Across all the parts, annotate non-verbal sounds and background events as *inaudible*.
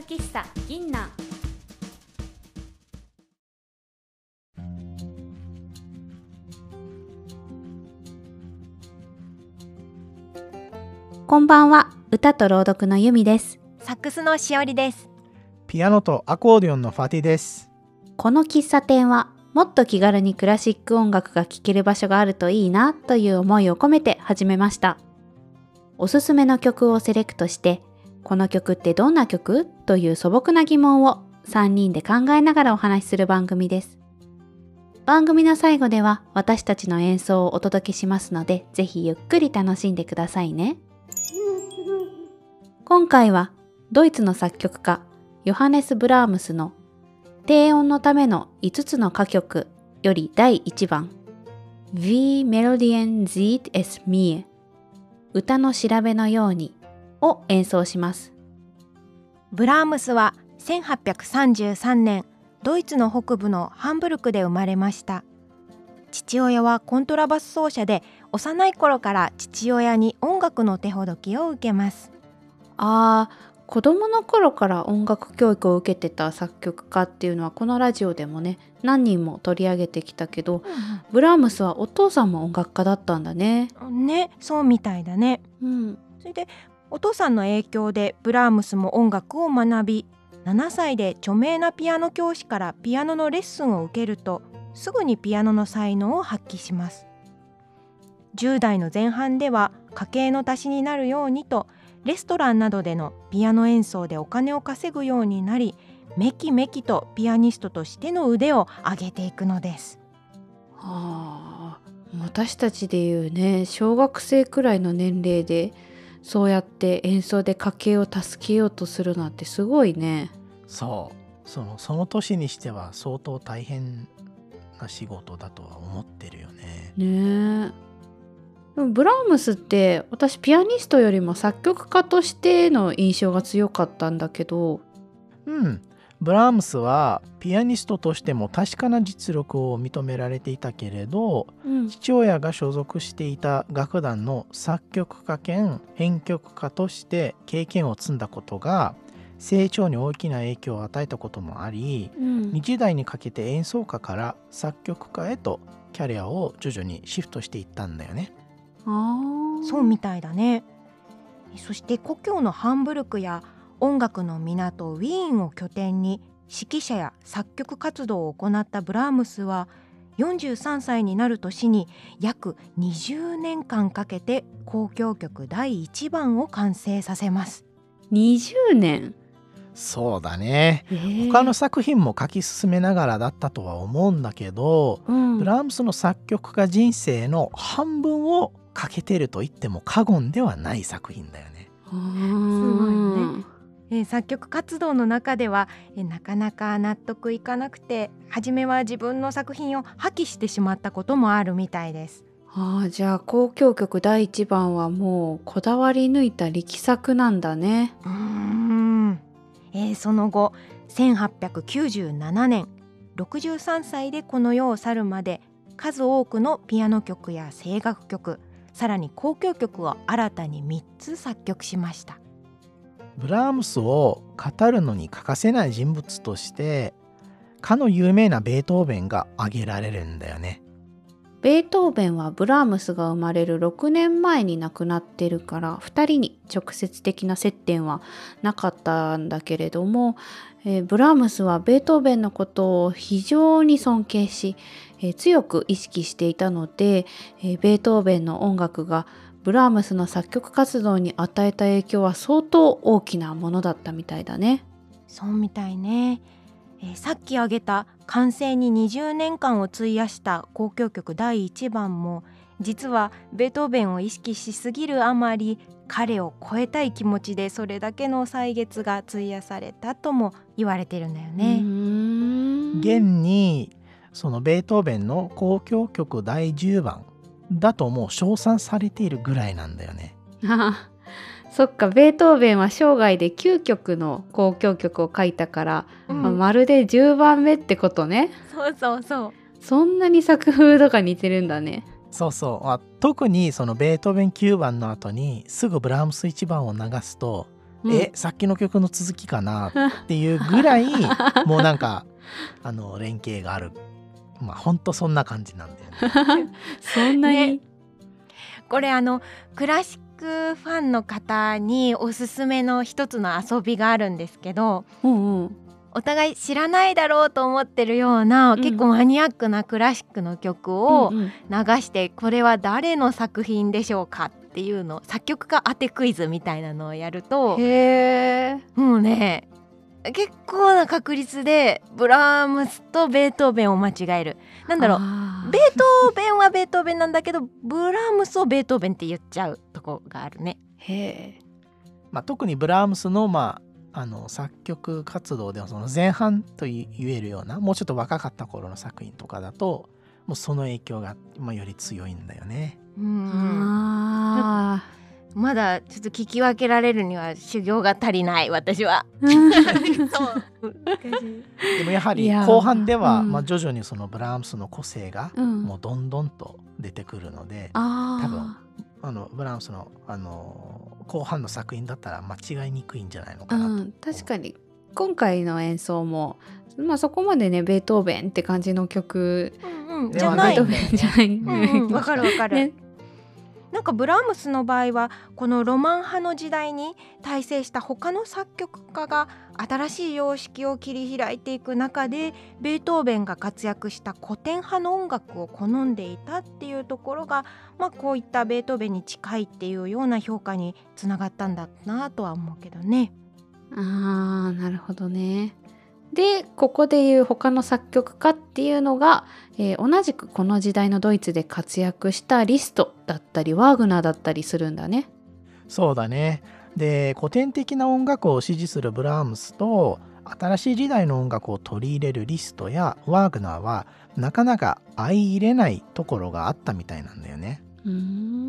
喫茶銀南こんばんは歌と朗読の由美です。サックスのしおりです。ピアノとアコーディオンのファティです。この喫茶店はもっと気軽にクラシック音楽が聴ける場所があるといいなという思いを込めて始めました。おすすめの曲をセレクトしてこの曲ってどんな曲？という素朴な疑問を3人で考えながらお話しする番組です。番組の最後では私たちの演奏をお届けしますのでぜひゆっくり楽しんでくださいね。今回はドイツの作曲家ヨハネス・ブラームスの低音のための5つの歌曲より第1番 Wie Melodien sieht es mir 歌の調べのようにを演奏します。ブラームスは1833年ドイツの北部のハンブルクで生まれました。父親はコントラバス奏者で幼い頃から父親に音楽の手ほどきを受けます。あー子供の頃から音楽教育を受けてた作曲家っていうのはこのラジオでもね何人も取り上げてきたけど、ブラームスはお父さんも音楽家だったんだね。ねそうみたいだね。うん、それでお父さんの影響でブラームスも音楽を学び7歳で著名なピアノ教師からピアノのレッスンを受けるとすぐにピアノの才能を発揮します。10代の前半では家計の足しになるようにとレストランなどでのピアノ演奏でお金を稼ぐようになりめきめきとピアニストとしての腕を上げていくのです。はあ私たちでいうね小学生くらいの年齢でそうやって演奏で家計を助けようとするなんてすごいね。そうそのその年にしては相当大変な仕事だとは思ってるよね。ねえ。ブラームスって私ピアニストよりも作曲家としての印象が強かったんだけどうんブラームスはピアニストとしても確かな実力を認められていたけれど、うん、父親が所属していた楽団の作曲家兼編曲家として経験を積んだことが成長に大きな影響を与えたこともあり、うん、20代にかけて演奏家から作曲家へとキャリアを徐々にシフトしていったんだよね。そうみたいだね。そして故郷のハンブルクや音楽の都ウィーンを拠点に指揮者や作曲活動を行ったブラームスは43歳になる年に約20年間かけて交響曲第1番を完成させます。20年？そうだね、えー、他の作品も書き進めながらだったとは思うんだけど、うん、ブラームスの作曲家人生の半分をかけてると言っても過言ではない作品だよね。すごいね。えー、作曲活動の中では、えー、なかなか納得いかなくて初めは自分の作品を破棄してしまったこともあるみたいです。ああじゃあ交響曲第1番はもうこだわり抜いた力作なんだね。うん、えー、その後1897年63歳でこの世を去るまで数多くのピアノ曲や声楽曲さらに交響曲を新たに3つ作曲しましたブラームスを語るのに欠かせない人物としてかの有名なベートーベンが挙げられるんだよね。ベートーベンはブラームスが生まれる6年前に亡くなってるから2人に直接的な接点はなかったんだけれども、えー、ブラームスはベートーベンのことを非常に尊敬しえ強く意識していたので、えベートーベンの音楽がブラームスの作曲活動に与えた影響は相当大きなものだったみたいだね。そうみたいね。えー、さっき挙げた完成に20年間を費やした交響曲第1番も実はベートーベンを意識しすぎるあまり彼を超えたい気持ちでそれだけの歳月が費やされたとも言われてるんだよね。現にそのベートーベンの交響曲第10番だともう称賛されているぐらいなんだよね。*laughs* そっかベートーベンは生涯で9曲の交響曲を書いたから、うん、まあ、まるで10番目ってことね。そうそうそうそんなに作風とか似てるんだね。そうそう特にそのベートーベン9番の後にすぐブラームス1番を流すとうんえさっきの曲の続きかなっていうぐらいもうなんか *laughs* あの連携があるまあほんとそんな感じなんだよね。*laughs* そんなに、ね。これあのクラシックファンの方におすすめの一つの遊びがあるんですけどうんうん。お互い知らないだろうと思ってるような、うん。結構マニアックなクラシックの曲をうんうん。流して、これは誰の作品でしょうかっていうの作曲家当てクイズみたいなのをやるともうね結構な確率でブラームスとベートーベンを間違える。なんだろう。うベートーベンはベートーベンなんだけどブラームスをベートーベンって言っちゃうとこがあるね。へえ。まあ、特にブラームスの,、まあ、あの作曲活動ではその前半と言えるようなもうちょっと若かった頃の作品とかだともうその影響が、まあ、より強いんだよね。うん。あまだちょっと聞き分けられるには修行が足りない私は。*laughs* でもやはいりや。後半では、うん。まあ、徐々にそのブラームスの個性がうん。もうどんどんと出てくるので、あー。多分あのブラームスのあの後半の作品だったら間違いにくいんじゃないのかなと。うん、確かに。今回の演奏も、まあ、そこまでねベートーベンって感じの曲。うんうん。でじゃないはない。ベートーベンじゃない、うんうん。わかるわかる。ねなんかブラームスの場合はこのロマン派の時代に大成した他の作曲家が新しい様式を切り開いていく中でベートーベンが活躍した古典派の音楽を好んでいたっていうところが、まあ、こういったベートーベンに近いっていうような評価につながったんだなとは思うけどね。あーなるほどね。でここでいう他の作曲家っていうのが、えー同じくこの時代のドイツで活躍したリストだったりワーグナーだったりするんだね。そうだね。で古典的な音楽を支持するブラームスと新しい時代の音楽を取り入れるリストやワーグナーはなかなか相入れないところがあったみたいなんだよね。うーん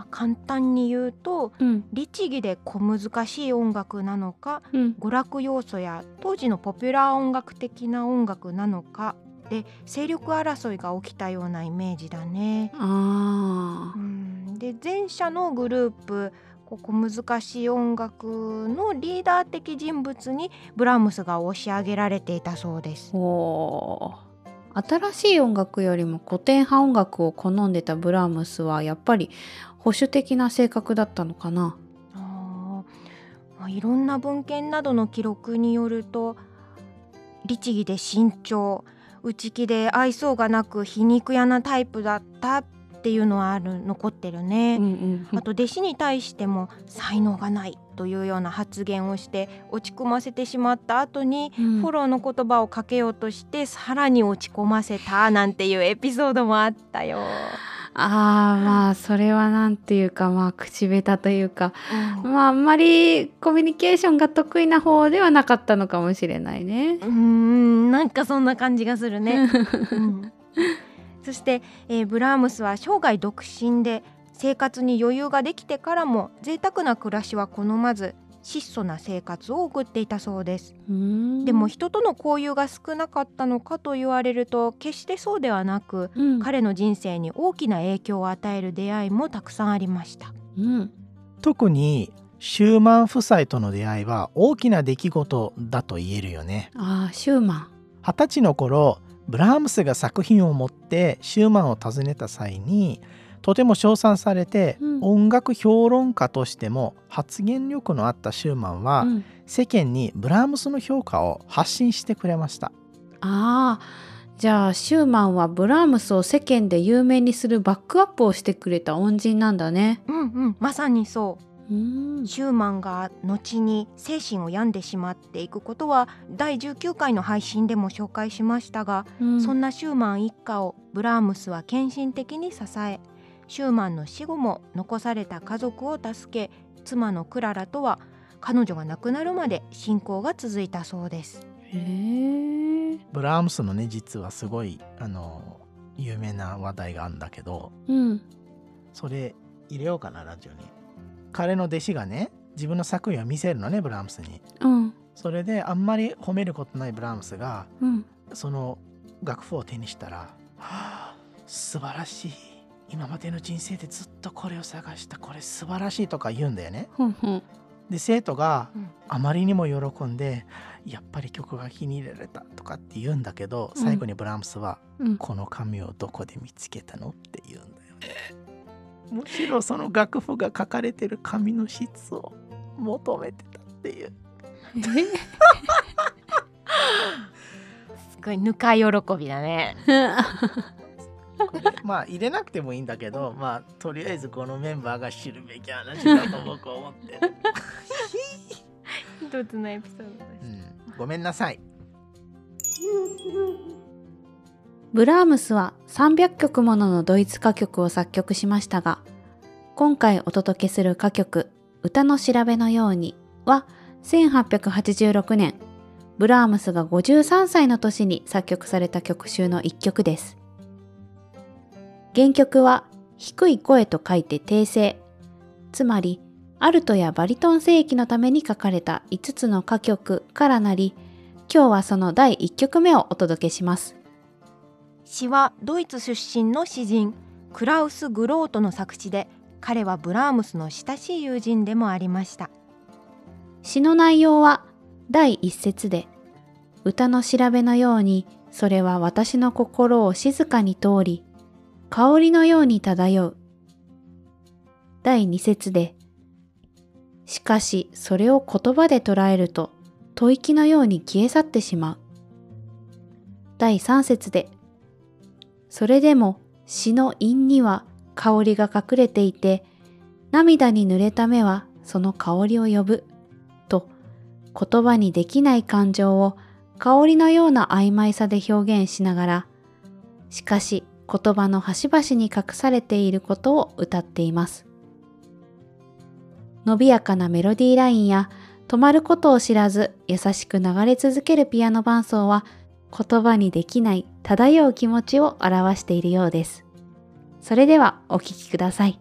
まあ、簡単に言うとうん。律儀で小難しい音楽なのかうん。娯楽要素や当時のポピュラー音楽的な音楽なのかで勢力争いが起きたようなイメージだね。あー。うん。で前者のグループこう小難しい音楽のリーダー的人物にブラームスが押し上げられていたそうです。おー新しい音楽よりも古典派音楽を好んでたブラームスはやっぱり保守的な性格だったのかな。あまあ、いろんな文献などの記録によると律儀で慎重内気で愛想がなく皮肉屋なタイプだったっていうのはある残ってるね。んあと弟子に対しても才能がないというような発言をして落ち込ませてしまった後にうんフォローの言葉をかけようとしてさらに落ち込ませたなんていうエピソードもあったよ。あーまあそれはなんていうかまあ口下手というかうんまああんまりコミュニケーションが得意な方ではなかったのかもしれないね。うーんなんかそんな感じがするね。*laughs* うんそして、えーブラームスは生涯独身で生活に余裕ができてからも贅沢な暮らしは好まず質素な生活を送っていたそうです。でも人との交友が少なかったのかと言われると決してそうではなくうん彼の人生に大きな影響を与える出会いもたくさんありました。うん特にシューマン夫妻との出会いは大きな出来事だと言えるよね。あーシューマン。二十歳の頃ブラームスが作品を持ってシューマンを訪ねた際にとても称賛されて、うん。音楽評論家としても発言力のあったシューマンは、うん。世間にブラームスの評価を発信してくれました。ああじゃあシューマンはブラームスを世間で有名にするバックアップをしてくれた恩人なんだね。うんうん。まさにそうシューマンが後に精神を病んでしまっていくことは第19回の配信でも紹介しましたが、うんそんなシューマン一家をブラームスは献身的に支えシューマンの死後も残された家族を助け妻のクララとは彼女が亡くなるまで信仰が続いたそうです。へえ。ブラームスのね実はすごいあの有名な話題があるんだけどうんそれ入れようかなラジオに。彼の弟子がね自分の作品を見せるのねブラームスに。うん。それであんまり褒めることないブラームスがうん。その楽譜を手にしたら「はあ素晴らしい。今までの人生でずっとこれを探したこれ素晴らしい」とか言うんだよね。ふんふん。で生徒があまりにも喜んで、やっぱり曲が気に入られたとかって言うんだけど、最後にブラームスは、この紙をどこで見つけたのって言うんだよね。むしろその楽譜が書かれてる紙の質を求めてたっていう。すごいぬか喜びだね。まあ入れなくてもいいんだけど *laughs* まあとりあえずこのメンバーが知るべき話だと僕は思ってる *laughs* 一つのエピソードです、うん、ごめんなさいブラームスは300曲もののドイツ歌曲を作曲しましたが今回お届けする歌曲「歌の調べのように」は1886年ブラームスが53歳の年に作曲された曲集の一曲です原曲は低い声と書いて訂正。つまり、アルトやバリトン声域のために書かれた5つの歌曲からなり、今日はその第1曲目をお届けします。詩はドイツ出身の詩人クラウス・グロートの作詞で彼はブラームスの親しい友人でもありました詩の内容は第一節で歌の調べのようにそれは私の心を静かに通り香りのように漂う。第二節で、しかしそれを言葉で捉えると吐息のように消え去ってしまう。第三節で、それでも詩の韻には香りが隠れていて、涙に濡れた目はその香りを呼ぶ。と言葉にできない感情を香りのような曖昧さで表現しながら、しかし言葉の端々に隠されていることを歌っています。伸びやかなメロディーラインや止まることを知らず優しく流れ続けるピアノ伴奏は言葉にできない漂う気持ちを表しているようです。それではお聴きください。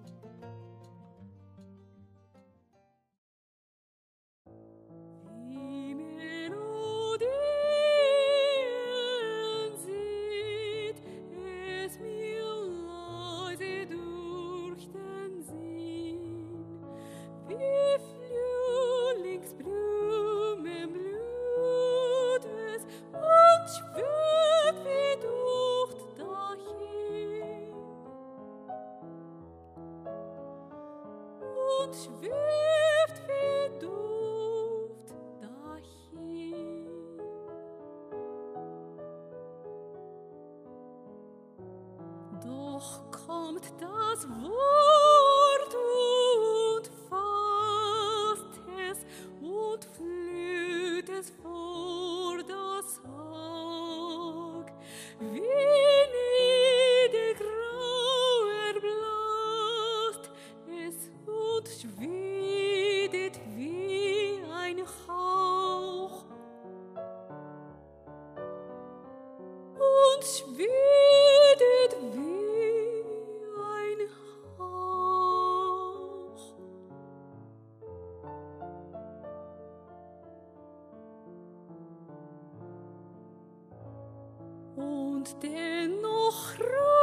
und dennoch ruht.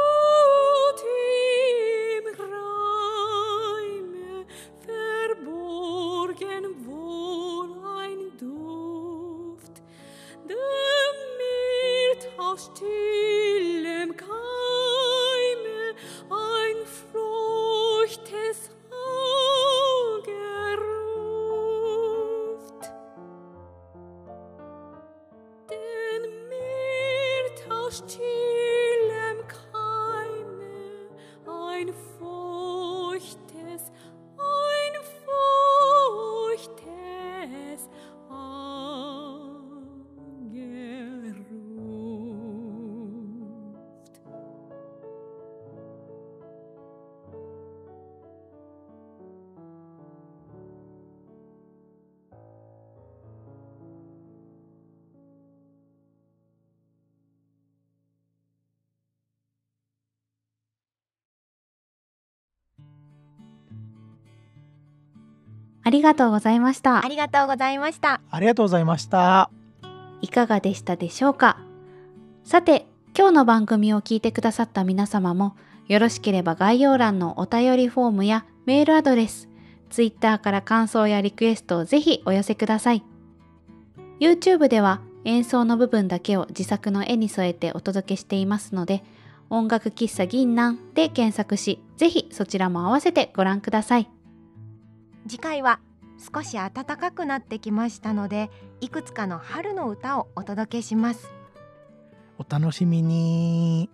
ありがとうございました。ありがとうございました。ありがとうございました。いかがでしたでしょうか？さて、今日の番組を聞いてくださった皆様も、よろしければ概要欄のお便りフォームやメールアドレス、Twitter から感想やリクエストをぜひお寄せください。YouTube では演奏の部分だけを自作の絵に添えてお届けしていますので、音楽喫茶銀南で検索し、ぜひそちらも合わせてご覧ください。次回は少し暖かくなってきましたので、いくつかの春の歌をお届けします。お楽しみに。